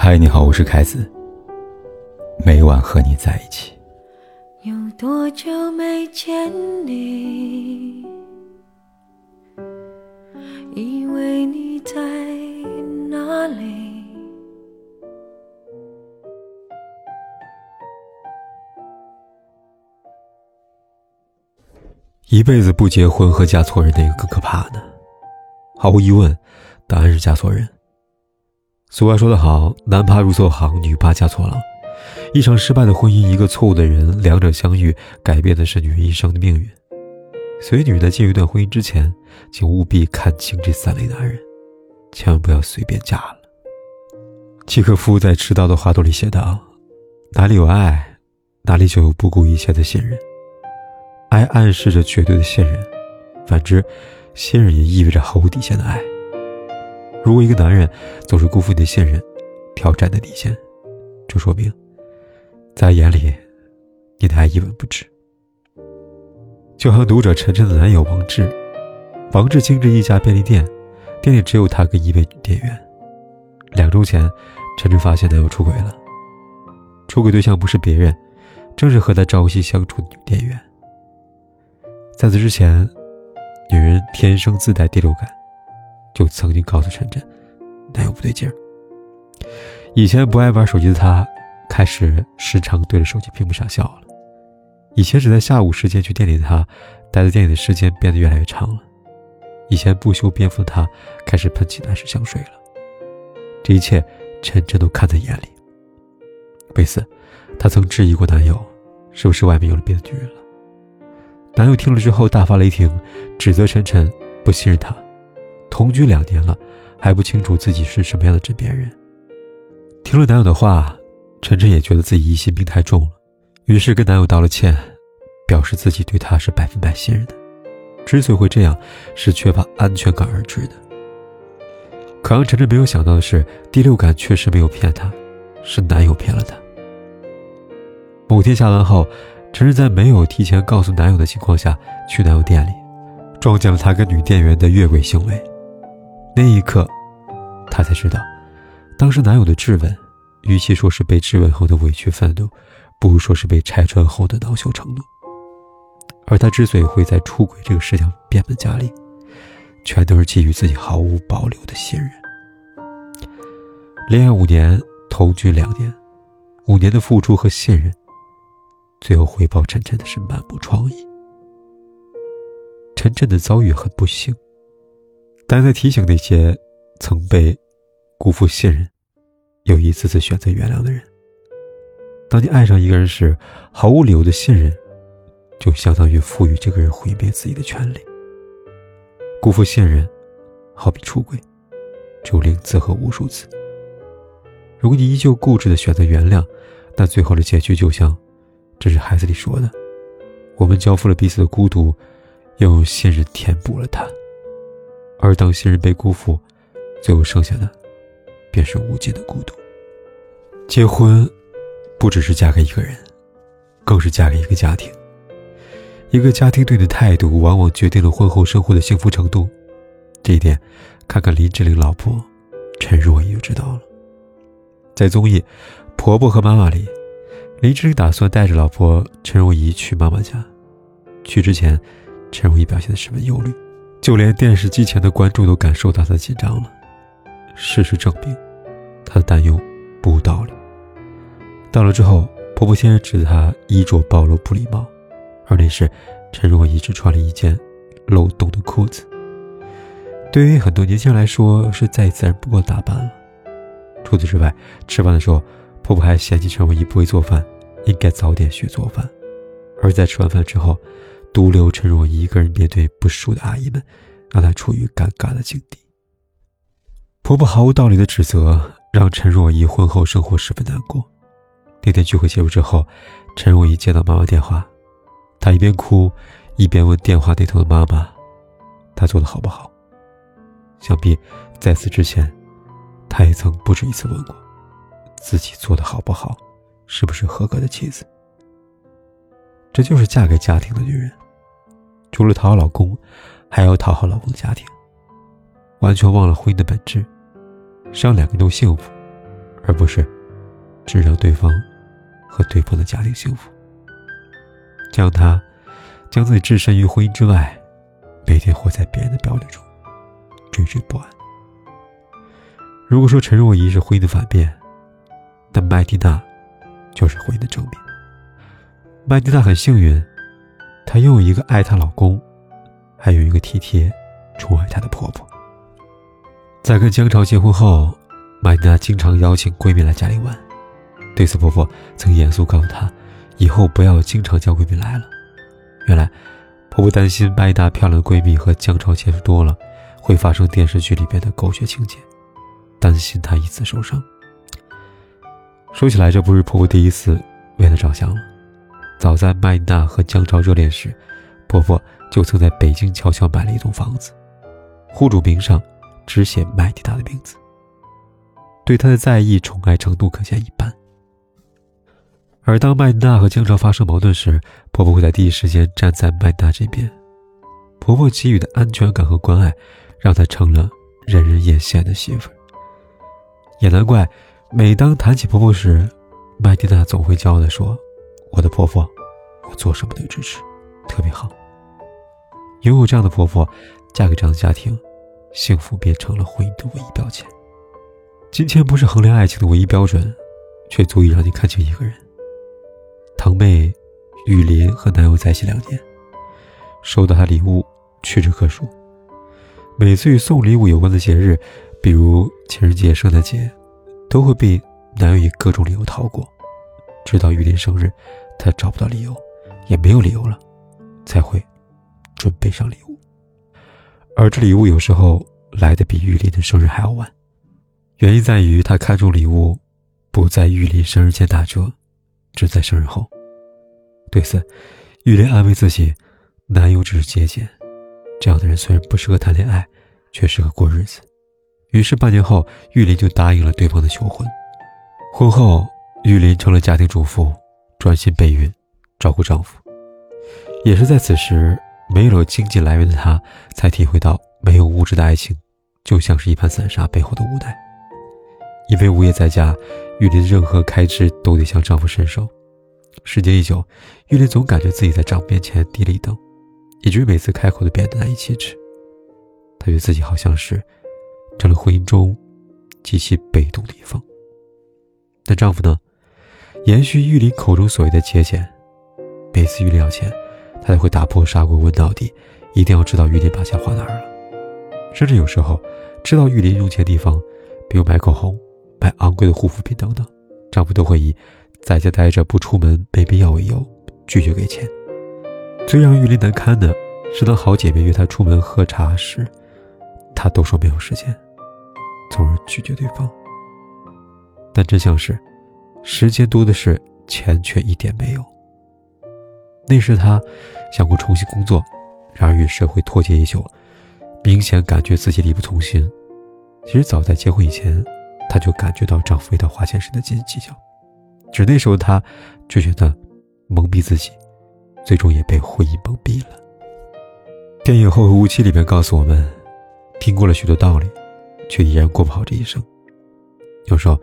嗨，你好，我是凯子。每晚和你在一起。有多久没见你？以为你在哪里？一辈子不结婚和嫁错人哪个更可怕呢？毫无疑问，答案是嫁错人。俗话说得好，男怕入错行，女怕嫁错郎。一场失败的婚姻，一个错误的人，两者相遇，改变的是女人一生的命运。所以，女人在进入一段婚姻之前，请务必看清这三类男人，千万不要随便嫁了。契诃夫在《迟到的花朵》里写道：“哪里有爱，哪里就有不顾一切的信任。爱暗示着绝对的信任，反之，信任也意味着毫无底线的爱。如果一个男人总是辜负你的信任，挑战你的底线，就说明……”在他眼里，你的爱一文不值。就像读者晨晨的男友王志，王志经营一家便利店，店里只有他跟一位店员。两周前，晨晨发现男友出轨了，出轨对象不是别人，正是和他朝夕相处的女店员。在此之前，女人天生自带第六感，就曾经告诉晨晨，男友不对劲儿。以前不爱玩手机的他。开始时常对着手机屏幕傻笑了。以前只在下午时间去店里的他，待在店里的时间变得越来越长了。以前不修边幅的他，开始喷起男士香水了。这一切，晨晨都看在眼里。为此，他曾质疑过男友，是不是外面有了别的女人了？男友听了之后大发雷霆，指责晨晨不信任他，同居两年了，还不清楚自己是什么样的枕边人。听了男友的话。晨晨也觉得自己疑心病太重了，于是跟男友道了歉，表示自己对他是百分百信任的。之所以会这样，是缺乏安全感而致的。可让晨晨没有想到的是，第六感确实没有骗他，是男友骗了他。某天下班后，晨晨在没有提前告诉男友的情况下去男友店里，撞见了他跟女店员的越轨行为。那一刻，他才知道，当时男友的质问。与其说是被质问后的委屈愤怒，不如说是被拆穿后的恼羞成怒。而他之所以会在出轨这个事情变本加厉，全都是基于自己毫无保留的信任。恋爱五年，同居两年，五年的付出和信任，最后回报晨晨的是满目疮痍。晨晨的遭遇很不幸，但在提醒那些曾被辜负信任。又一次次选择原谅的人。当你爱上一个人时，毫无理由的信任，就相当于赋予这个人毁灭自己的权利。辜负信任，好比出轨，就零次和无数次。如果你依旧固执的选择原谅，那最后的结局就像，这是孩子里说的：“我们交付了彼此的孤独，又用信任填补了它。”而当信任被辜负，最后剩下的。便是无尽的孤独。结婚，不只是嫁给一个人，更是嫁给一个家庭。一个家庭对你的态度，往往决定了婚后生活的幸福程度。这一点，看看林志玲老婆陈若仪就知道了。在综艺《婆婆和妈妈》里，林志玲打算带着老婆陈若仪去妈妈家。去之前，陈若仪表现得十分忧虑，就连电视机前的观众都感受到她的紧张了。事实证明，她的担忧不无道理。到了之后，婆婆先是指责她衣着暴露不礼貌，而那时陈若仪只穿了一件漏洞的裤子。对于很多年轻人来说，是再自然不过的打扮了。除此之外，吃饭的时候，婆婆还嫌弃陈若仪不会做饭，应该早点学做饭。而在吃完饭之后，独留陈若仪一个人面对不熟的阿姨们，让她处于尴尬的境地。婆婆毫无道理的指责，让陈若仪婚后生活十分难过。那天聚会结束之后，陈若仪接到妈妈电话，她一边哭，一边问电话那头的妈妈：“她做的好不好？”想必在此之前，她也曾不止一次问过自己做的好不好，是不是合格的妻子。这就是嫁给家庭的女人，除了讨好老公，还要讨好老公的家庭，完全忘了婚姻的本质。是让两个人都幸福，而不是只让对方和对方的家庭幸福。这样，他将自己置身于婚姻之外，每天活在别人的标准中，惴惴不安。如果说陈若仪是婚姻的反面，那麦蒂娜就是婚姻的正面。麦蒂娜很幸运，她拥有一个爱她老公，还有一个体贴、宠爱她的婆婆。在跟江潮结婚后，麦蒂娜经常邀请闺蜜来家里玩，对此婆婆曾严肃告诉她，以后不要经常叫闺蜜来了。原来，婆婆担心麦蒂娜漂亮的闺蜜和江潮接触多了，会发生电视剧里边的狗血情节。担心她一次受伤。说起来，这不是婆婆第一次为她着想了。早在麦娜和江潮热恋时，婆婆就曾在北京悄悄买了一栋房子，户主名上只写麦蒂娜的名字。对她的在意、宠爱程度可见一斑。而当麦娜和江潮发生矛盾时，婆婆会在第一时间站在麦娜这边。婆婆给予的安全感和关爱，让她成了人人艳羡的媳妇。也难怪，每当谈起婆婆时，麦蒂娜总会骄傲地说：“我的婆婆，我做什么都支持，特别好。”拥有这样的婆婆，嫁给这样的家庭，幸福变成了婚姻的唯一标签。金钱不是衡量爱情的唯一标准，却足以让你看清一个人。堂妹雨林和男友在一起两年，收到她礼物屈指可数。每次与送礼物有关的节日。比如情人节、圣诞节，都会被男友以各种理由逃过，直到玉林生日，他找不到理由，也没有理由了，才会准备上礼物。而这礼物有时候来的比玉林的生日还要晚，原因在于他看中礼物不在玉林生日前打折，只在生日后。对此，玉林安慰自己，男友只是节俭，这样的人虽然不适合谈恋爱，却适合过日子。于是半年后，玉林就答应了对方的求婚。婚后，玉林成了家庭主妇，专心备孕，照顾丈夫。也是在此时，没有了经济来源的她，才体会到没有物质的爱情，就像是一盘散沙背后的无奈。因为无业在家，玉林任何开支都得向丈夫伸手。时间一久，玉林总感觉自己在丈夫面前低了一等，以至于每次开口都变得难以启齿。她觉得自己好像是……成了婚姻中极其被动的一方。但丈夫呢，延续玉林口中所谓的节俭，每次玉林要钱，他都会打破砂锅问到底，一定要知道玉林把钱花哪儿了。甚至有时候，知道玉林用钱地方，比如买口红、买昂贵的护肤品等等，丈夫都会以在家待着不出门没必要为由拒绝给钱。最让玉林难堪的是，当好姐妹约她出门喝茶时，她都说没有时间。从而拒绝对方，但真相是，时间多的是，钱却一点没有。那时他想过重新工作，然而与社会脱节已久，明显感觉自己力不从心。其实早在结婚以前，她就感觉到丈夫为她花钱时的斤斤计较，只那时候她就觉得蒙蔽自己，最终也被婚姻蒙蔽了。电影《后会无期》里面告诉我们，听过了许多道理。却依然过不好这一生。有时候，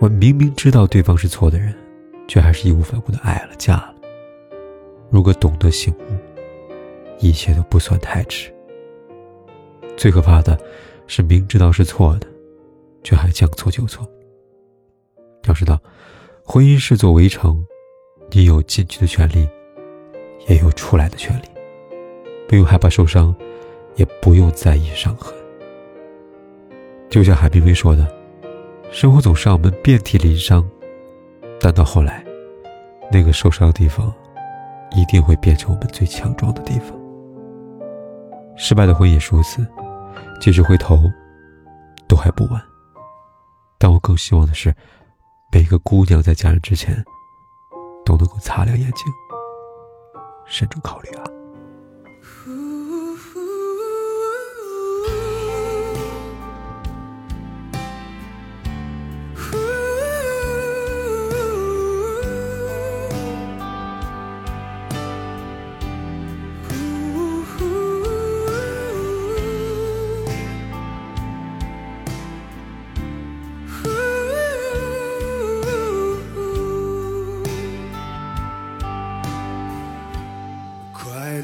我明明知道对方是错的人，却还是义无反顾的爱了、嫁了。如果懂得醒悟，一切都不算太迟。最可怕的是明知道是错的，却还将错就错。要知道，婚姻是座围城，你有进去的权利，也有出来的权利。不用害怕受伤，也不用在意伤痕。就像海明威说的：“生活总是让我们遍体鳞伤，但到后来，那个受伤的地方，一定会变成我们最强壮的地方。”失败的婚姻也是如此，即使回头，都还不晚。但我更希望的是，每个姑娘在嫁人之前，都能够擦亮眼睛，慎重考虑啊。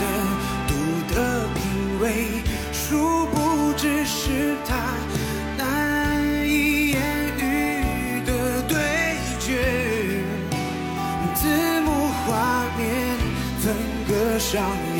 的独特品味，殊不知是他难以言喻的对决。字幕画面分割上演